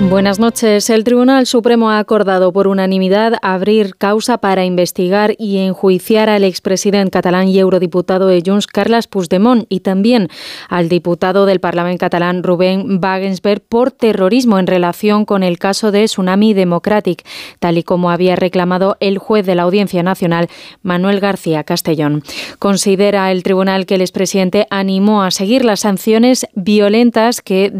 Buenas noches. El Tribunal Supremo ha acordado por unanimidad abrir causa para investigar y enjuiciar al expresidente catalán y eurodiputado de Junts, Carles Puigdemont, y también al diputado del Parlamento catalán, Rubén Wagensberg, por terrorismo en relación con el caso de Tsunami Democratic, tal y como había reclamado el juez de la Audiencia Nacional, Manuel García Castellón. Considera el tribunal que el expresidente animó a seguir las sanciones violentas que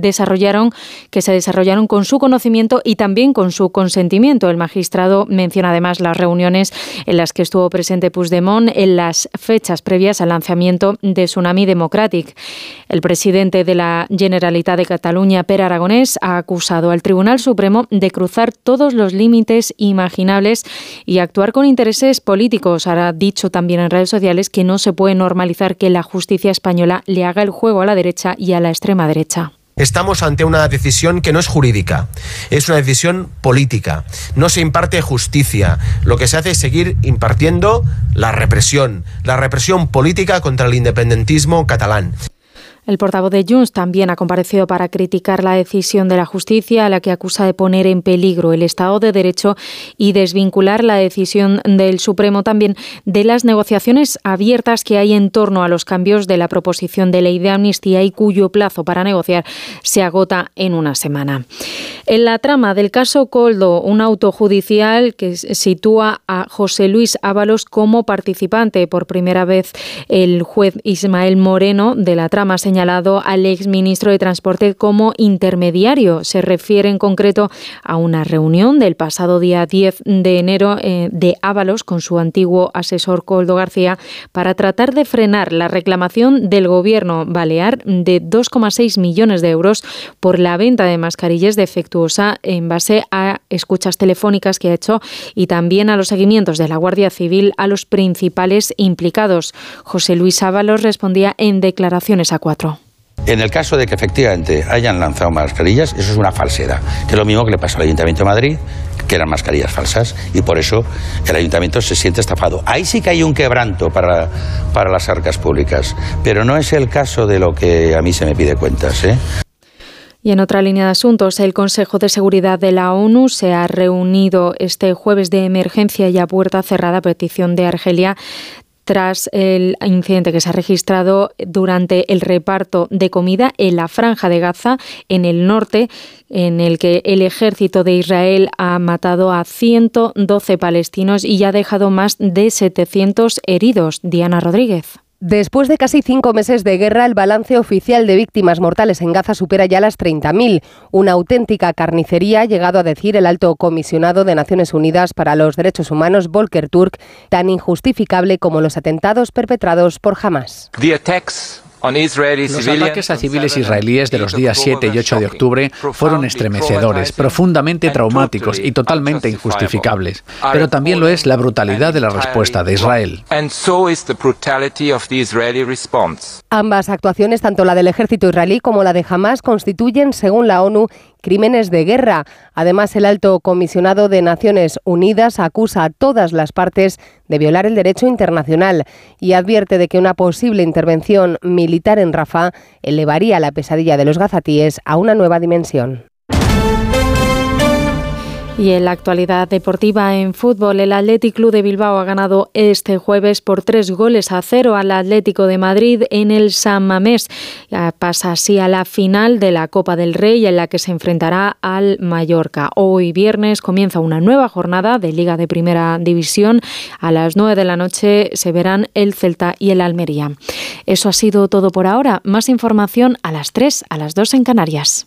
que se desarrollaron con su conocimiento y también con su consentimiento. El magistrado menciona además las reuniones en las que estuvo presente Puigdemont en las fechas previas al lanzamiento de Tsunami Democratic. El presidente de la Generalitat de Cataluña, Per Aragonés, ha acusado al Tribunal Supremo de cruzar todos los límites imaginables y actuar con intereses políticos. Ha dicho también en redes sociales que no se puede normalizar que la justicia española le haga el juego a la derecha y a la extrema derecha. Estamos ante una decisión que no es jurídica, es una decisión política. No se imparte justicia. Lo que se hace es seguir impartiendo la represión, la represión política contra el independentismo catalán. El portavoz de Junts también ha comparecido para criticar la decisión de la justicia, a la que acusa de poner en peligro el Estado de Derecho y desvincular la decisión del Supremo también de las negociaciones abiertas que hay en torno a los cambios de la proposición de ley de amnistía y cuyo plazo para negociar se agota en una semana. En la trama del caso Coldo, un auto judicial que sitúa a José Luis Ábalos como participante por primera vez el juez Ismael Moreno de la trama señala señalado al exministro de Transporte como intermediario. Se refiere en concreto a una reunión del pasado día 10 de enero eh, de Ábalos con su antiguo asesor Coldo García para tratar de frenar la reclamación del gobierno balear de 2,6 millones de euros por la venta de mascarillas defectuosa en base a escuchas telefónicas que ha hecho y también a los seguimientos de la Guardia Civil a los principales implicados. José Luis Ábalos respondía en declaraciones a cuatro. En el caso de que efectivamente hayan lanzado mascarillas, eso es una falsedad, que es lo mismo que le pasó al Ayuntamiento de Madrid, que eran mascarillas falsas, y por eso el Ayuntamiento se siente estafado. Ahí sí que hay un quebranto para, para las arcas públicas, pero no es el caso de lo que a mí se me pide cuentas. ¿eh? Y en otra línea de asuntos, el Consejo de Seguridad de la ONU se ha reunido este jueves de emergencia y a puerta cerrada a petición de Argelia tras el incidente que se ha registrado durante el reparto de comida en la franja de Gaza, en el norte, en el que el ejército de Israel ha matado a 112 palestinos y ha dejado más de 700 heridos. Diana Rodríguez. Después de casi cinco meses de guerra, el balance oficial de víctimas mortales en Gaza supera ya las 30.000. Una auténtica carnicería, ha llegado a decir el alto comisionado de Naciones Unidas para los Derechos Humanos, Volker Turk, tan injustificable como los atentados perpetrados por Hamas. Los ataques a civiles israelíes de los días 7 y 8 de octubre fueron estremecedores, profundamente traumáticos y totalmente injustificables. Pero también lo es la brutalidad de la respuesta de Israel. Ambas actuaciones, tanto la del ejército israelí como la de Hamas, constituyen, según la ONU, crímenes de guerra. Además, el alto comisionado de Naciones Unidas acusa a todas las partes de violar el derecho internacional y advierte de que una posible intervención militar en Rafah elevaría la pesadilla de los gazatíes a una nueva dimensión. Y en la actualidad deportiva en fútbol, el Athletic Club de Bilbao ha ganado este jueves por tres goles a cero al Atlético de Madrid en el San Mamés. Pasa así a la final de la Copa del Rey en la que se enfrentará al Mallorca. Hoy viernes comienza una nueva jornada de Liga de Primera División. A las nueve de la noche se verán el Celta y el Almería. Eso ha sido todo por ahora. Más información a las tres, a las dos en Canarias.